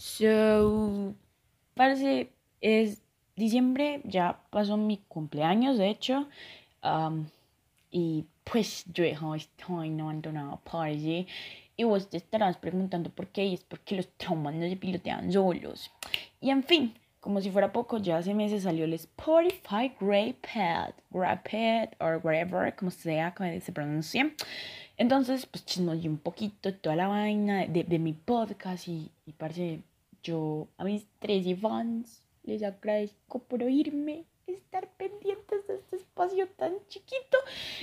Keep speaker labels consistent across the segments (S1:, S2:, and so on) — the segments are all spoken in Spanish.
S1: So, parece, es diciembre, ya pasó mi cumpleaños, de hecho. Um, y pues yo estoy no abandonado allí. Y vos te estarás preguntando por qué, y es porque los traumas no se pilotean solos. Y en fin, como si fuera poco, ya hace meses salió el Spotify Grey Pad, Grey o whatever, como sea, como se pronuncia. Entonces, pues chismoy un poquito toda la vaina de, de mi podcast y, y parece, yo a mis tres fans les agradezco por oírme, estar pendientes de este espacio tan chiquito.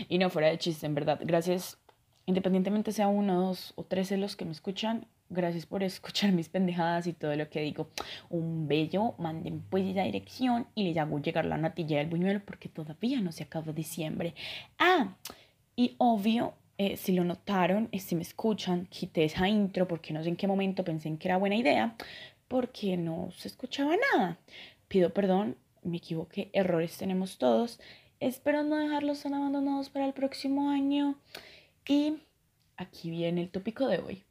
S1: Y no fuera de chiste, en verdad. Gracias, independientemente sea uno, dos o tres de los que me escuchan, Gracias por escuchar mis pendejadas y todo lo que digo. Un bello, manden pues esa dirección y les hago llegar la natilla del buñuelo porque todavía no se acaba diciembre. Ah, y obvio, eh, si lo notaron, eh, si me escuchan, quité esa intro porque no sé en qué momento pensé en que era buena idea, porque no se escuchaba nada. Pido perdón, me equivoqué, errores tenemos todos. Espero no dejarlos tan abandonados para el próximo año. Y aquí viene el tópico de hoy.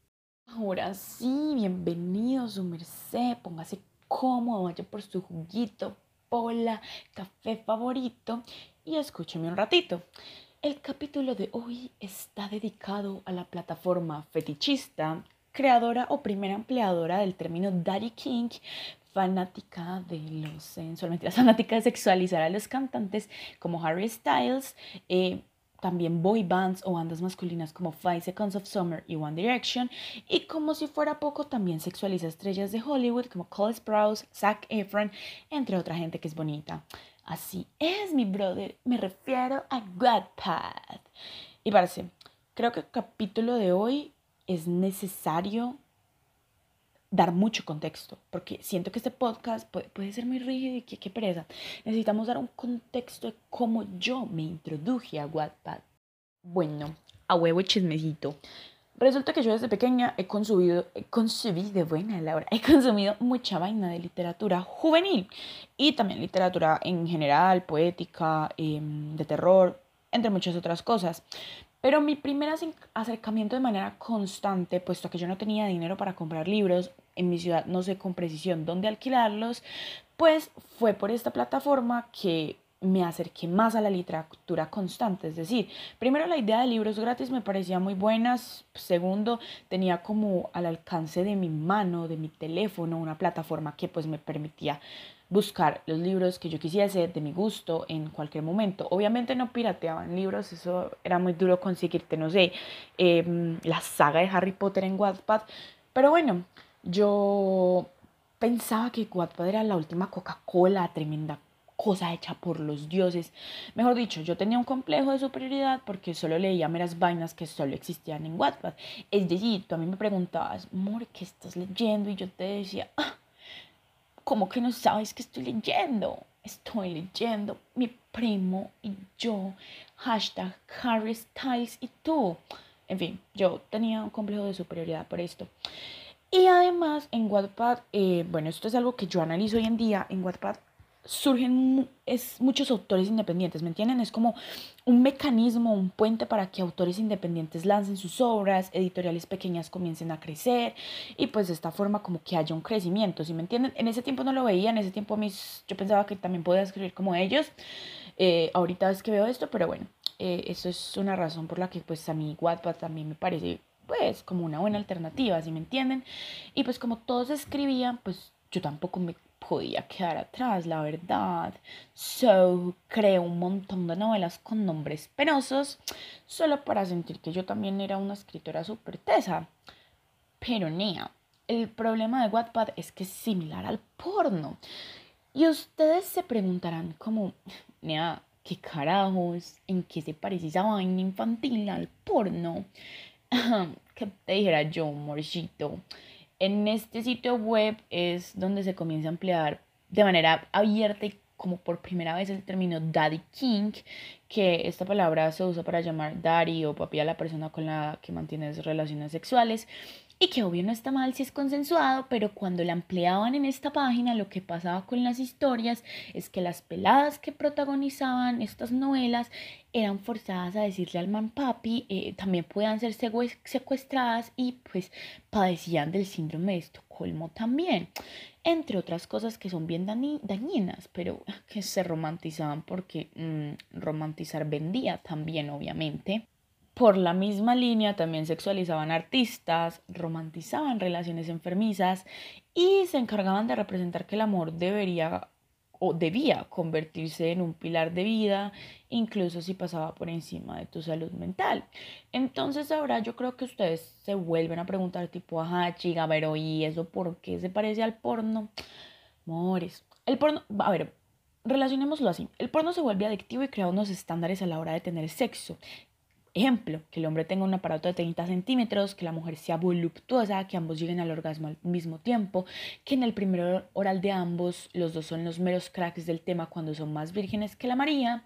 S1: Ahora sí, bienvenido su merced, póngase cómodo, vaya por su juguito, pola, café favorito y escúcheme un ratito. El capítulo de hoy está dedicado a la plataforma fetichista, creadora o primera empleadora del término Daddy King, fanática de los sensualmente fanática de sexualizar a los cantantes como Harry Styles, eh, también boy bands o bandas masculinas como Five Seconds of Summer y One Direction. Y como si fuera poco, también sexualiza estrellas de Hollywood como Cole Sprouse, Zac Efron, entre otra gente que es bonita. Así es, mi brother, me refiero a Wattpad. Y parece, creo que el capítulo de hoy es necesario dar mucho contexto, porque siento que este podcast puede, ser muy rígido y qué pereza. Necesitamos dar un contexto de cómo yo me introduje a Wattpad. Bueno, a huevo chismecito. Resulta que yo desde pequeña he consumido, he consumido, buena Laura, he consumido mucha vaina de literatura juvenil y también literatura en general, poética, em, de terror, entre muchas otras cosas. Pero mi primer acercamiento de manera constante, puesto que yo no tenía dinero para comprar libros, en mi ciudad no sé con precisión dónde alquilarlos, pues fue por esta plataforma que me acerqué más a la literatura constante. Es decir, primero la idea de libros gratis me parecía muy buena. Segundo, tenía como al alcance de mi mano, de mi teléfono, una plataforma que pues me permitía buscar los libros que yo quisiese de mi gusto en cualquier momento. Obviamente no pirateaban libros, eso era muy duro conseguirte, no sé, em, la saga de Harry Potter en Wattpad. Pero bueno, yo pensaba que Wattpad era la última Coca-Cola, tremenda cosa hecha por los dioses. Mejor dicho, yo tenía un complejo de superioridad porque solo leía meras vainas que solo existían en Wattpad. Es decir, tú a mí me preguntabas, amor, ¿qué estás leyendo? Y yo te decía, ah, ¿cómo que no sabes que estoy leyendo? Estoy leyendo mi primo y yo, hashtag Harry Styles y tú. En fin, yo tenía un complejo de superioridad por esto. Y además en Wattpad, eh, bueno, esto es algo que yo analizo hoy en día, en Wattpad surgen es, muchos autores independientes, ¿me entienden? Es como un mecanismo, un puente para que autores independientes lancen sus obras, editoriales pequeñas comiencen a crecer y pues de esta forma como que haya un crecimiento, ¿sí me entienden? En ese tiempo no lo veía, en ese tiempo mis, yo pensaba que también podía escribir como ellos, eh, ahorita es que veo esto, pero bueno, eh, eso es una razón por la que pues a mí Wattpad también me parece pues como una buena alternativa, ¿sí me entienden? Y pues como todos escribían, pues yo tampoco me podía quedar atrás, la verdad. So, creo un montón de novelas con nombres penosos, solo para sentir que yo también era una escritora súper tesa. Pero, Nea, el problema de Wattpad es que es similar al porno. Y ustedes se preguntarán como, Nea, ¿qué carajos? ¿En qué se parece esa vaina infantil al porno? que te dijera yo, morcito. En este sitio web es donde se comienza a emplear de manera abierta y como por primera vez el término daddy king, que esta palabra se usa para llamar daddy o papi a la persona con la que mantienes relaciones sexuales. Y que obvio no está mal si es consensuado, pero cuando la empleaban en esta página lo que pasaba con las historias es que las peladas que protagonizaban estas novelas eran forzadas a decirle al man papi, eh, también podían ser secuestradas y pues padecían del síndrome de Estocolmo también, entre otras cosas que son bien dañinas, pero que se romantizaban porque mm, romantizar vendía también obviamente. Por la misma línea también sexualizaban artistas, romantizaban relaciones enfermizas y se encargaban de representar que el amor debería o debía convertirse en un pilar de vida, incluso si pasaba por encima de tu salud mental. Entonces ahora yo creo que ustedes se vuelven a preguntar tipo, ajá, chica, pero ¿y eso por qué se parece al porno? Amores, el porno, a ver, relacionémoslo así, el porno se vuelve adictivo y crea unos estándares a la hora de tener sexo Ejemplo, que el hombre tenga un aparato de 30 centímetros, que la mujer sea voluptuosa, que ambos lleguen al orgasmo al mismo tiempo, que en el primer oral de ambos los dos son los meros cracks del tema cuando son más vírgenes que la María,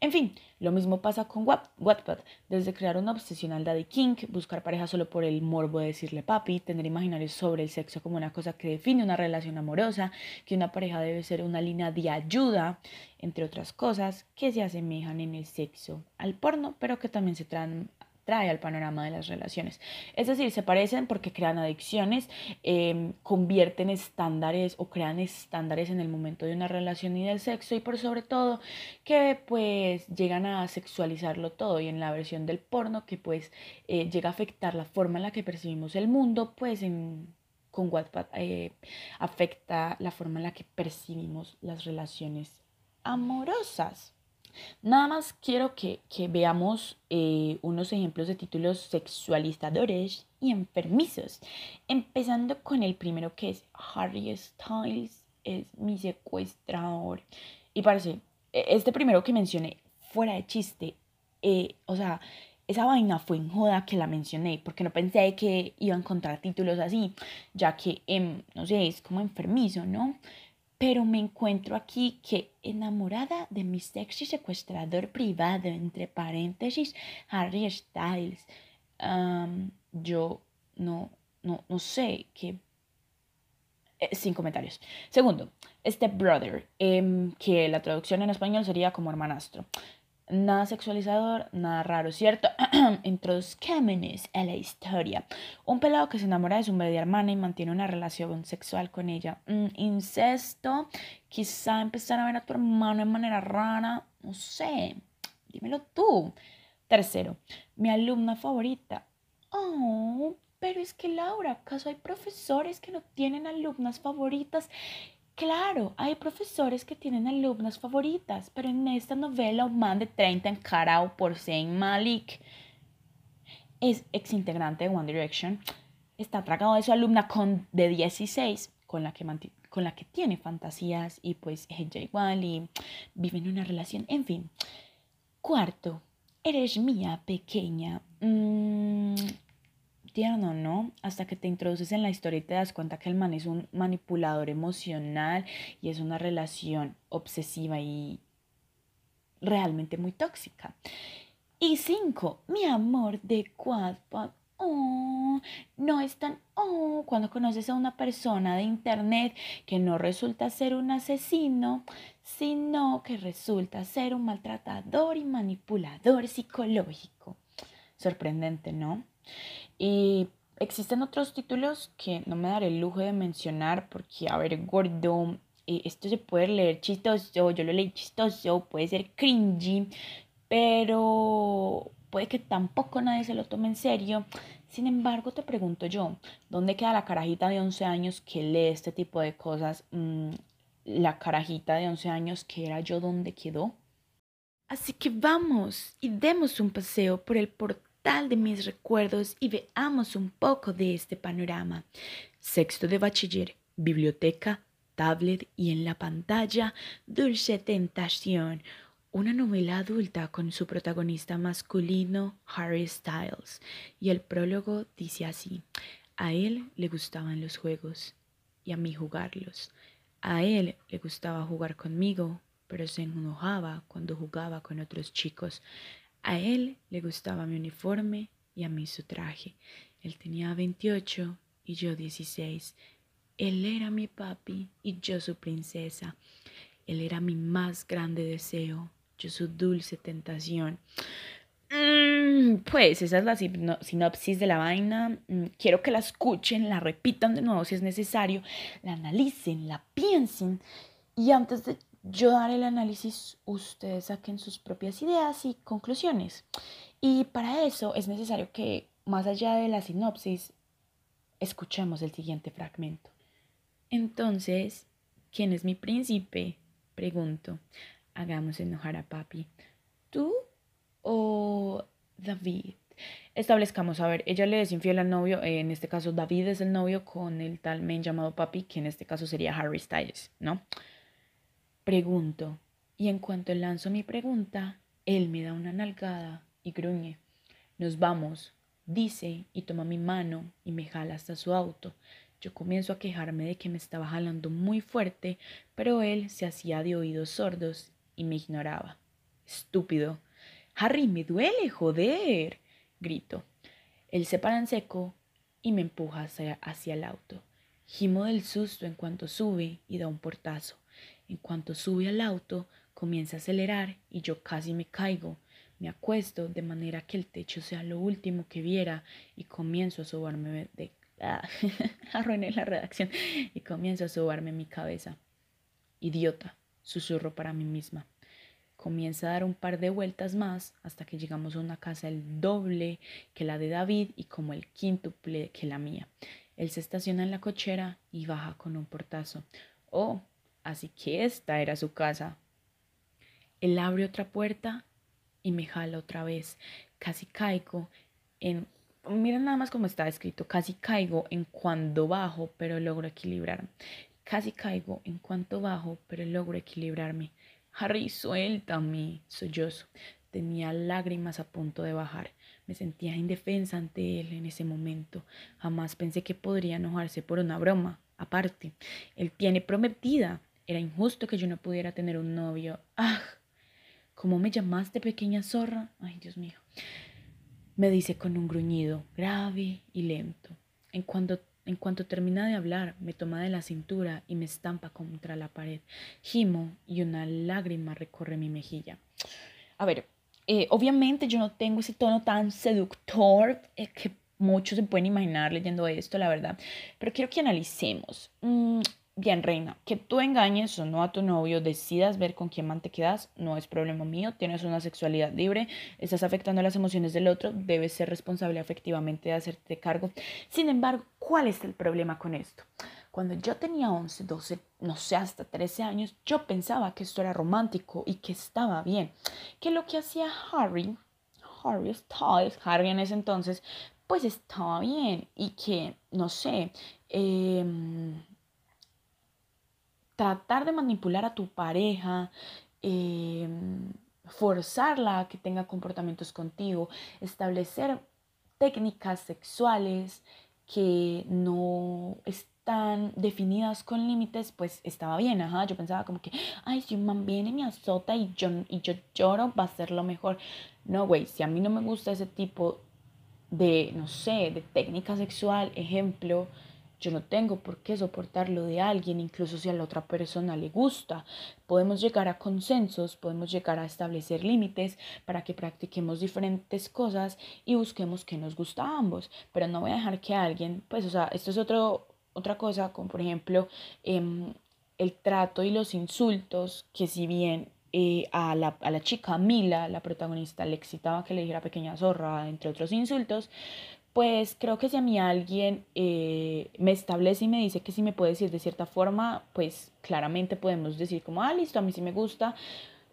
S1: en fin, lo mismo pasa con Wattpad, desde crear una obsesión al daddy king, buscar pareja solo por el morbo de decirle papi, tener imaginarios sobre el sexo como una cosa que define una relación amorosa, que una pareja debe ser una línea de ayuda, entre otras cosas que se asemejan en el sexo al porno, pero que también se traen trae al panorama de las relaciones. Es decir, se parecen porque crean adicciones, em, convierten estándares o crean estándares en el momento de una relación y del sexo y por sobre todo que pues llegan a sexualizarlo todo y en la versión del porno que pues eh, llega a afectar la forma en la que percibimos el mundo pues en con Wattpad eh, afecta la forma en la que percibimos las relaciones amorosas. Nada más quiero que, veamos eh, unos ejemplos de títulos sexualizadores y enfermizos. Empezando con el primero que es Harry Styles es mi secuestrador. Y parece, e, este primero que mencioné, fuera de chiste, eh, o sea, esa vaina fue en joda que la mencioné, porque no pensé que iba a encontrar títulos así, ya que, em, no sé, es como enfermizo, ¿no? Pero me encuentro aquí que enamorada de mi sexy secuestrador privado, entre paréntesis, Harry Styles. yo no, no, no sé qué... Eh, sin comentarios. Segundo, Step Brother, em, que la traducción en español sería como hermanastro. Nada sexualizador, nada raro, ¿cierto? Introduzcámonos a la historia. Un pelado que se enamora de su media hermana y mantiene una relación sexual con ella. Mm, incesto, quizá empezar a ver a tu hermano de manera rara, no sé, dímelo tú. Tercero, mi alumna favorita. Oh, pero es que Laura, ¿acaso hay profesores que no tienen alumnas favoritas? Claro, hay profesores que tienen alumnas favoritas, pero en esta novela un man de 30 encarado por Zayn Malik es ex integrante de One Direction, está atragado de su alumna con, de 16 con la que, con la que tiene fantasías y pues ella igual y viven una relación, en fin. Cuarto, eres mía pequeña. Mm, tierno, ¿no? Hasta que te introduces en la historia y te das cuenta que el man es un manipulador emocional y es una relación obsesiva y realmente muy tóxica. Y cinco, mi amor de Quadpad. Oh, no es tan oh cuando conoces a una persona de internet que no resulta ser un asesino, sino que resulta ser un maltratador y manipulador psicológico. Sorprendente, ¿no? Y existen otros títulos que no me daré el lujo de mencionar porque, a ver, gordo, eh, esto se puede leer chistoso, yo lo leí chistoso, puede ser cringy, pero puede que tampoco nadie se lo tome en serio. Sin embargo, te pregunto yo, ¿dónde queda la carajita de 11 años que lee este tipo de cosas? Mm, la carajita de 11 años que era yo, ¿dónde quedó? Así que vamos y demos un paseo por el portal de mis recuerdos y veamos un poco de este panorama. Sexto de bachiller, biblioteca, tablet y en la pantalla Dulce Tentación, una novela adulta con su protagonista masculino Harry Styles. Y el prólogo dice así, a él le gustaban los juegos y a mí jugarlos. A él le gustaba jugar conmigo, pero se enojaba cuando jugaba con otros chicos. A él le gustaba mi uniforme y a mí su traje. Él tenía 28 y yo 16. Él era mi papi y yo su princesa. Él era mi más grande deseo, yo su dulce tentación. Mm, pues esa es la sinopsis de la vaina. Mm, quiero que la escuchen, la repitan de nuevo si es necesario, la analicen, la piensen y antes de yo dar el análisis, ustedes saquen sus propias ideas y conclusiones. Y para eso es necesario que, más allá de la sinopsis, escuchemos el siguiente fragmento. Entonces, ¿quién es mi príncipe? Pregunto. Hagamos enojar a papi. ¿Tú o David? Establezcamos, a ver, ella le es infiel al novio, en este caso David es el novio con el tal men llamado papi, que en este caso sería Harry Styles, ¿no? Pregunto, y en cuanto lanzo mi pregunta, él me da una nalgada y gruñe. Nos vamos, dice, y toma mi mano y me jala hasta su auto. Yo comienzo a quejarme de que me estaba jalando muy fuerte, pero él se hacía de oídos sordos y me ignoraba. Estúpido. Harry, me duele, joder. grito. Él se para en seco y me empuja hacia, hacia el auto. Gimo del susto en cuanto sube y da un portazo. En cuanto sube al auto, comienza a acelerar y yo casi me caigo. Me acuesto de manera que el techo sea lo último que viera y comienzo a sobarme de... Ah, arruiné la redacción y comienzo a sobarme mi cabeza. Idiota, susurro para mí misma. Comienza a dar un par de vueltas más hasta que llegamos a una casa el doble que la de David y como el quíntuple que la mía. Él se estaciona en la cochera y baja con un portazo. Oh, así que esta era su casa. Él abre otra puerta y me jala otra vez. Casi caigo en... Miren nada más cómo está escrito. Casi caigo en cuando bajo, pero logro equilibrarme. Casi caigo en cuanto bajo, pero logro equilibrarme. Harry, suéltame, sollozo. Tenía lágrimas a punto de bajar. Me sentía indefensa ante él en ese momento. Jamás pensé que podría enojarse por una broma. Aparte, él tiene prometida. Era injusto que yo no pudiera tener un novio. ¡Ah! ¿Cómo me llamaste pequeña zorra? Ay, Dios mío. Me dice con un gruñido grave y lento. En cuanto, en cuanto termina de hablar, me toma de la cintura y me estampa contra la pared. Gimo y una lágrima recorre mi mejilla. A ver, eh, obviamente yo no tengo ese tono tan seductor eh, que muchos se pueden imaginar leyendo esto, la verdad. Pero quiero que analicemos. Mm, Bien, reina, que tú engañes o no a tu novio, decidas ver con quién más te quedas, no es problema mío, tienes una sexualidad libre, estás afectando las emociones del otro, debes ser responsable efectivamente de hacerte cargo. Sin embargo, ¿cuál es el problema con esto? Cuando yo tenía 11, 12, no sé, hasta 13 años, yo pensaba que esto era romántico y que estaba bien. Que lo que hacía Harry, Harry Styles, Harry en ese entonces, pues estaba bien y que, no sé, eh, tratar de manipular a tu pareja, em, forzarla a que tenga comportamientos contigo, establecer técnicas sexuales que no están definidas con límites, pues estaba bien, ajá, yo pensaba como que, ay, si un man viene y me azota y yo, y yo lloro, va a ser lo mejor. No, güey, si a mí no me gusta ese tipo de, no sé, de técnica sexual, ejemplo, yo no tengo por qué soportarlo de alguien, incluso si a la otra persona le gusta. Podemos llegar a consensos, podemos llegar a establecer límites para que practiquemos diferentes cosas y busquemos que nos gusta a ambos. Pero no voy a dejar que alguien, pues, o sea, esto es otro, otra cosa, como por ejemplo em, el trato y los insultos, que si bien eh, a, la, a la chica Mila, la protagonista, le excitaba que le dijera pequeña zorra, entre otros insultos, pues creo que si a mí alguien eh, me establece y me dice que si me puede decir de cierta forma, pues claramente podemos decir como, ah, listo, a mí sí me gusta.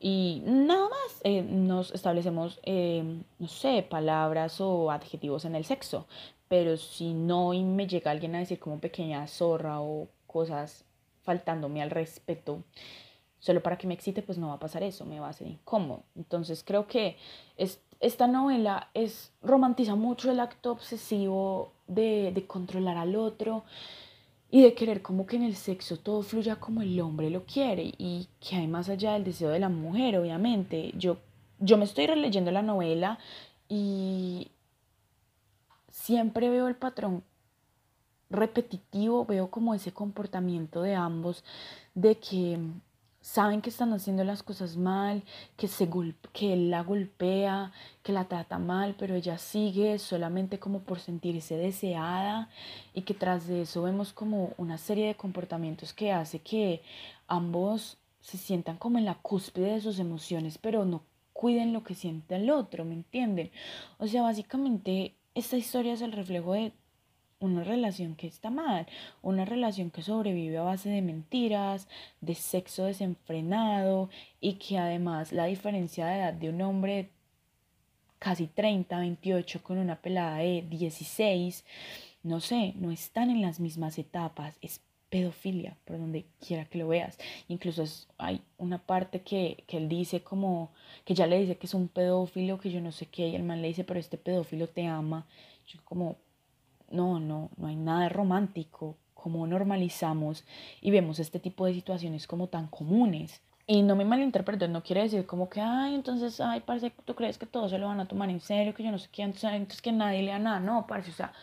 S1: Y nada más eh, nos establecemos, eh, no sé, palabras o adjetivos en el sexo. Pero si no y me llega alguien a decir como pequeña zorra o cosas faltándome al respeto, solo para que me excite, pues no va a pasar eso, me va a ser incómodo. Entonces creo que es esta novela es, romantiza mucho el acto obsesivo de, de, controlar al otro y de querer como que en el sexo todo fluya como el hombre lo quiere y que hay más allá del deseo de la mujer, obviamente. Yo, yo me estoy releyendo la novela y siempre veo el patrón repetitivo, veo como ese comportamiento de ambos, de que saben que están haciendo las cosas mal, que, se que él la golpea, que la trata mal, pero ella sigue solamente como por sentirse deseada y que tras de eso vemos como una serie de comportamientos que hace que ambos se sientan como en la cúspide de sus emociones, pero no cuiden lo que siente el otro, ¿me entienden? O sea, básicamente esta historia es el reflejo de una relación que está mal, una relación que sobrevive a base de mentiras, de sexo desenfrenado y que además la diferencia de edad de un hombre casi 30, 28 con una pelada de 16, no sé, no están en las mismas etapas, es pedofilia, por donde quiera que lo veas. Incluso hay una parte que, que, él dice como, que ya le dice que es un pedófilo, que yo no sé qué, y el man le dice, pero este pedófilo te ama. Yo como, no, no, no hay nada romántico, como normalizamos y vemos este tipo de situaciones como tan comunes. Y no me malinterpreten, no quiere decir como que, ay, entonces, ay, parece que tú crees que todos se lo van a tomar en serio, que yo no sé qué, entonces, que nadie lea nada. No, parece, o sea,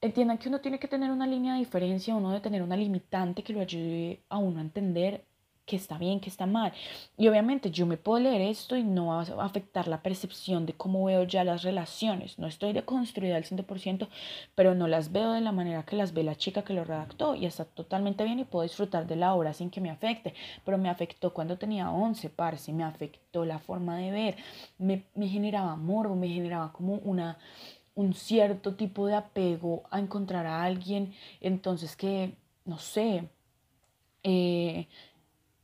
S1: entiendan que uno tiene que tener una línea de diferencia, uno debe tener una limitante que lo ayude a uno a entender que está bien, que está mal. Y obviamente yo me puedo leer esto y no va a afectar la percepción de cómo veo ya las relaciones. No estoy deconstruida al 100%, pero no las veo de la manera que las ve la chica que lo redactó y está totalmente bien y puedo disfrutar de la obra sin que me afecte. Pero me afectó cuando tenía 11, parce, me afectó la forma de ver, me, me generaba amor o me generaba como una un cierto tipo de apego a encontrar a alguien, entonces que, no sé, eh,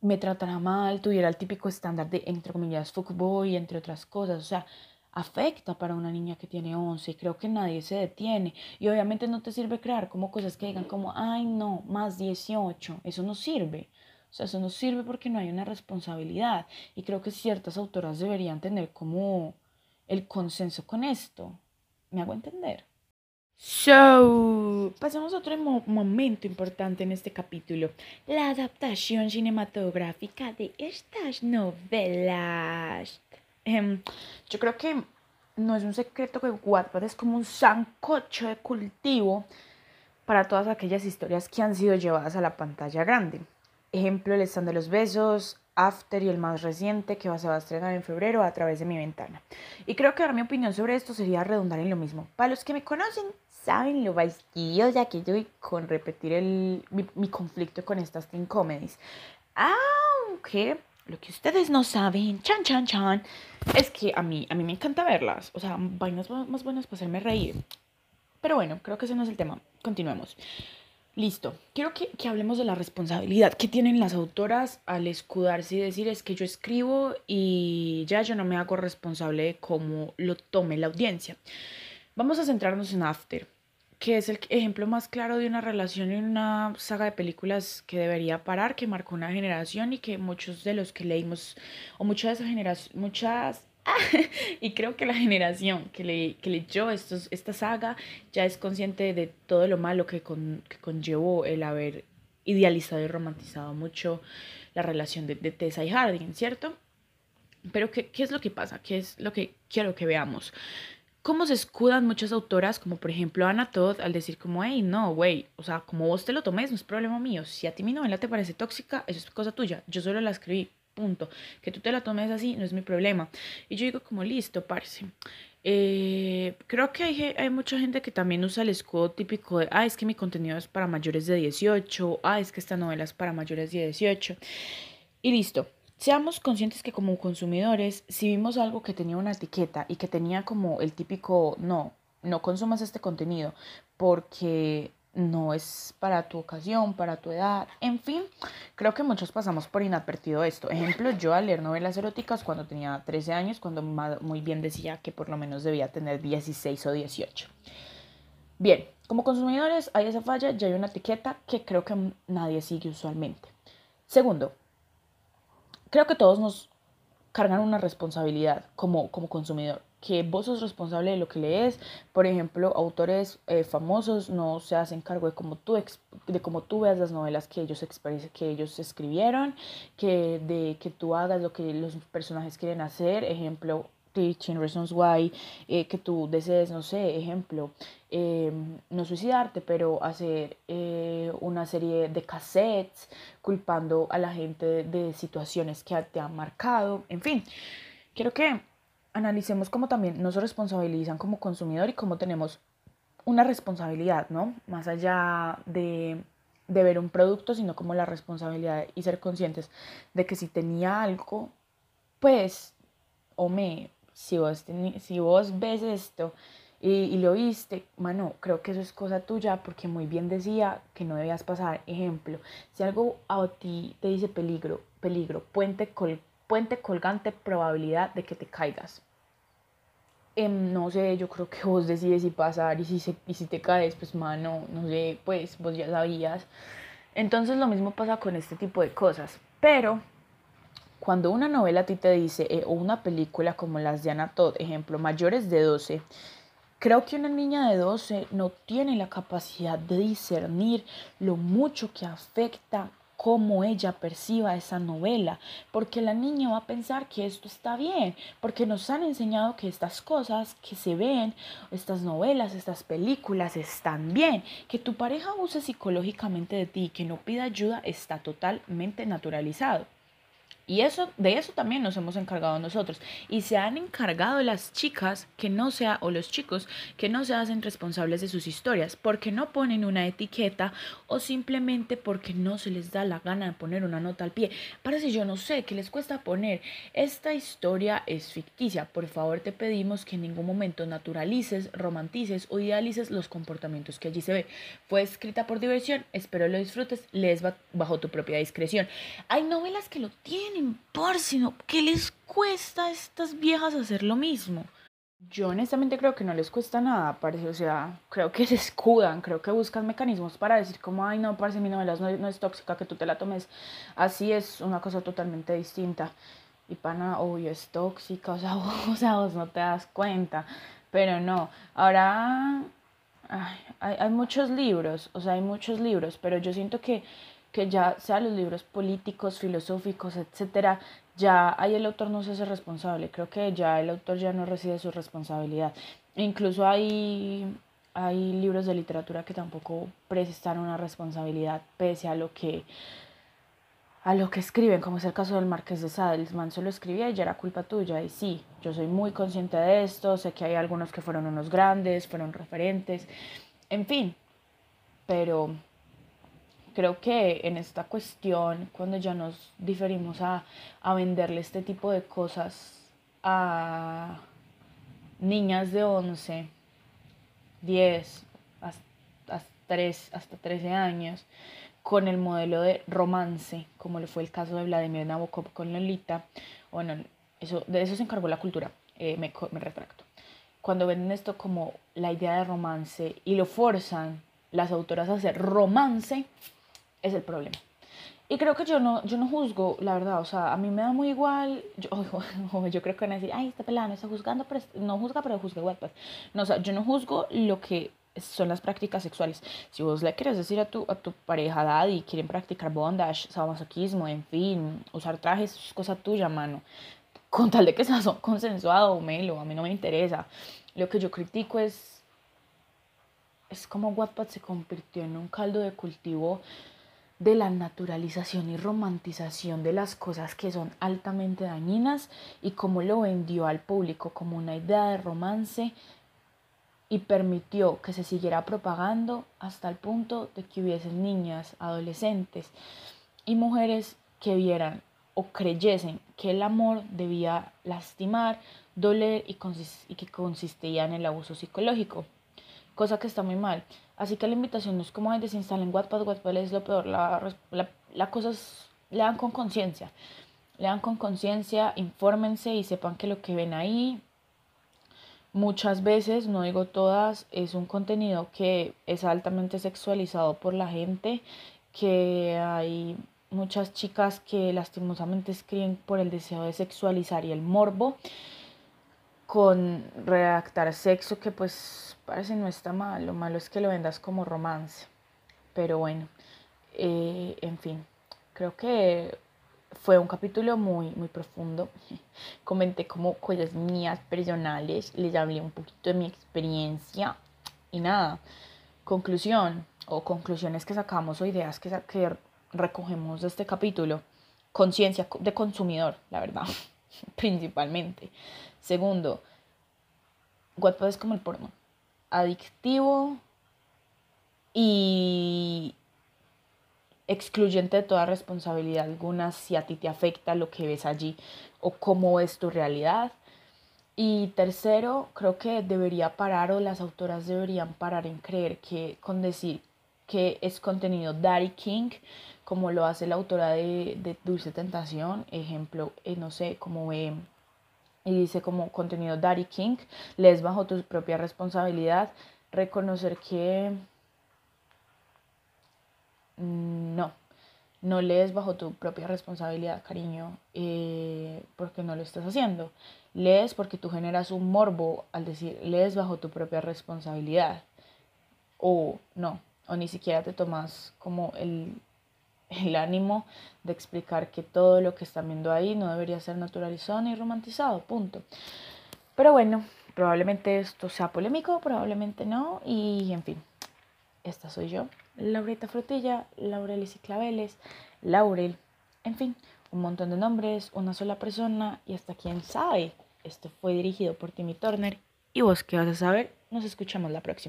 S1: me tratara mal, tuviera el típico estándar de, entre comillas, fuckboy, entre otras cosas. O sea, afecta para una niña que tiene 11 y creo que nadie se detiene. Y obviamente no te sirve crear como cosas que digan como, ay no, más 18. Eso no sirve. O sea, eso no sirve porque no hay una responsabilidad. Y creo que ciertas autoras deberían tener como el consenso con esto. ¿Me hago entender? So, pasamos a otro momento importante en este capítulo, la adaptación cinematográfica de estas novelas. Em, yo creo que no es un secreto que Wattpad es como un sancocho de cultivo para todas aquellas historias que han sido llevadas a la pantalla grande. Ejemplo, el stand de los besos, After y el más reciente que se va a estrenar en febrero a través de mi ventana. Y creo que dar mi opinión sobre esto sería redundar en lo mismo. Para los que me conocen, saben lo ya que yo con repetir el, mi, conflicto con estas teen comedies. Aunque lo que ustedes no saben, chan, chan, chan, es que a mí, a mí me encanta verlas. O sea, vainas más buenas para hacerme reír. Pero bueno, creo que ese no es el tema. Continuemos. Listo. Quiero que, que, hablemos de la responsabilidad que tienen las autoras al escudarse y decir es que yo escribo y ya yo no me hago responsable de cómo lo tome la audiencia. Vamos a centrarnos en After, que es el ejemplo más claro de una relación en una saga de películas que debería parar, que marcó una generación y que muchos de los que leímos, o muchas de esas generaciones, muchas, y creo que la generación que, le, que leyó estos, esta saga ya es consciente de todo lo malo que, que conllevó el haber idealizado y romantizado mucho la relación de, de Tessa y Harding, ¿cierto? Pero ¿qué, ¿qué es lo que pasa? ¿Qué es lo que quiero que veamos? Cómo se escudan muchas autoras, como por ejemplo Ana Todd, al decir como, hey, no, güey, o sea, como vos te lo tomes, no es problema mío. Si a ti mi novela te parece tóxica, eso es cosa tuya. Yo solo la escribí, punto. Que tú te la tomes así, no es mi problema. Y yo digo como, listo, parce. Eh, creo que hay, hay mucha gente que también usa el escudo típico de, ah, es que mi contenido es para mayores de 18, ah, es que esta novela es para mayores de 18. Y listo, Seamos conscientes que como consumidores, si vimos algo que tenía una etiqueta y que tenía como el típico, no, no consumas este contenido porque no es para tu ocasión, para tu edad, en fin, creo que muchos pasamos por inadvertido esto. Ejemplo, yo al leer novelas eróticas cuando tenía 13 años, cuando muy bien decía que por lo menos debía tener 16 o 18. Bien, como consumidores hay esa falla, ya hay una etiqueta que creo que nadie sigue usualmente. Segundo, creo que todos nos cargan una responsabilidad como, como consumidor, que vos sos responsable de lo que lees. Por ejemplo, autores eh, famosos no se hacen cargo de cómo tú, de cómo tú veas las novelas que ellos, que ellos escribieron, que de que tú hagas lo que los personajes quieren hacer. Ejemplo, 13 Reasons Why, eh, que tú desees, no sé, ejemplo, em, no suicidarte, pero hacer eh, una serie de cassettes culpando a la gente de, situaciones que te han marcado, en fin, quiero que analicemos cómo también nos responsabilizan como consumidor y cómo tenemos una responsabilidad, ¿no? Más allá de, de ver un producto, sino como la responsabilidad y ser conscientes de que si tenía algo, pues, o me, si vos, si vos ves esto y, lo viste, mano, creo que eso es cosa tuya porque muy bien decía que no debías pasar. Ejemplo, si algo a ti te dice peligro, peligro, puente, col, puente colgante, probabilidad de que te caigas. Em, no sé, yo creo que vos decides si pasar y si, y si te caes, pues mano, no sé, pues vos ya sabías. Entonces lo mismo pasa con este tipo de cosas. Pero cuando una novela a ti te dice, eh, o una película como las de Anna Todd, ejemplo, mayores de 12, creo que una niña de 12 no tiene la capacidad de discernir lo mucho que afecta cómo ella perciba esa novela, porque la niña va a pensar que esto está bien, porque nos han enseñado que estas cosas que se ven, estas novelas, estas películas están bien, que tu pareja use psicológicamente de ti, que no pida ayuda, está totalmente naturalizado. Y eso, de eso también nos hemos encargado nosotros. Y se han encargado las chicas que no sea, o los chicos que no se hacen responsables de sus historias, porque no ponen una etiqueta o simplemente porque no se les da la gana de poner una nota al pie. Parece yo no sé, que les cuesta poner. Esta historia es ficticia. Por favor te pedimos que en ningún momento naturalices, romantices o idealices los comportamientos que allí se ve. Fue escrita por diversión, espero lo disfrutes, lees bajo tu propia discreción. Hay novelas que lo tienen por sino ¿qué les cuesta a estas viejas hacer lo mismo? Yo honestamente creo que no les cuesta nada, parece, o sea, creo que se escudan, creo que buscan mecanismos para decir como, ay no, parece mi novela no, no, es tóxica, que tú te la tomes así es una cosa totalmente distinta. Y pana, obvio, es tóxica, o sea, o sea, vos no te das cuenta, pero no, ahora ay, hay, hay muchos libros, o sea, hay muchos libros, pero yo siento que que ya sea los libros políticos, filosóficos, etcétera, ya ahí el autor no se hace responsable. Creo que ya el autor ya no recibe su responsabilidad. Incluso hay, hay libros de literatura que tampoco prestan una responsabilidad pese a lo que a lo que escriben, como es el caso del Marqués de Sade, el man solo escribía y ya era culpa tuya. Y sí, yo soy muy consciente de esto, sé que hay algunos que fueron unos grandes, fueron referentes, en fin, pero creo que en esta cuestión, cuando ya nos diferimos a, venderle este tipo de cosas a niñas de 11, 10, hasta, 3, hasta 13 años, con el modelo de romance, como le fue el caso de Vladimir Nabokov con Lolita, bueno, eso, de eso se encargó la cultura, eh, me, me retracto. Cuando venden esto como la idea de romance y lo forzan las autoras a hacer romance, es el problema. Y creo que yo no, yo no juzgo, la verdad, o sea, a mí me da muy igual, yo, yo creo que van a decir, ay, esta pelada no está juzgando, pero no juzga, pero juzga igual, pues. No, o sea, yo no juzgo lo que son las prácticas sexuales. Si vos le quieres decir a tu, a tu pareja, daddy, quieren practicar bondage, sadomasoquismo, en fin, usar trajes, es cosa tuya, mano. Con tal de que sea consensuado melo, a mí no me interesa. Lo que yo critico es, es como Wattpad se convirtió en un caldo de cultivo de la naturalización y romantización de las cosas que son altamente dañinas y cómo lo vendió al público como una idea de romance y permitió que se siguiera propagando hasta el punto de que hubiesen niñas, adolescentes y mujeres que vieran o creyesen que el amor debía lastimar, doler y, y que consistía en el abuso psicológico, cosa que está muy mal. Así que la invitación no es como de desinstalen Wattpad, Wattpad es lo peor, la, la, la cosa es, lean con conciencia, lean con conciencia, infórmense y sepan que lo que ven ahí muchas veces, no digo todas, es un contenido que es altamente sexualizado por la gente, que hay muchas chicas que lastimosamente escriben por el deseo de sexualizar y el morbo con redactar sexo que pues parece no está mal, lo malo es que lo vendas como romance. Pero bueno, eh, en fin, creo que fue un capítulo muy, muy profundo. Comenté como cosas mías personales, les hablé un poquito de mi experiencia y nada. Conclusión o conclusiones que sacamos o ideas que, que recogemos de este capítulo. Conciencia de consumidor, la verdad, principalmente. Segundo, Wattpad es como el porno. Adictivo y excluyente de toda responsabilidad alguna si a ti te afecta lo que ves allí o cómo es tu realidad. Y tercero, creo que debería parar o las autoras deberían parar en creer que con decir que es contenido Daddy King, como lo hace la autora de, Dulce Tentación, ejemplo, eh, no sé, como ve y dice como contenido Daddy King, lees bajo tu propia responsabilidad, reconocer que Mm, no, no lees bajo tu propia responsabilidad, cariño, eh, porque no lo estás haciendo. Lees porque tú generas un morbo al decir, lees bajo tu propia responsabilidad. O no, o ni siquiera te tomas como el, el ánimo de explicar que todo lo que están viendo ahí no debería ser naturalizado ni romantizado, punto. Pero bueno, probablemente esto sea polémico, probablemente no, y en fin, esta soy yo. Laurita Frutilla, Laurelis y Claveles, Laurel, en fin, un montón de nombres, una sola persona y hasta quién sabe. Esto fue dirigido por Timmy Turner y vos qué vas a saber, nos escuchamos la próxima.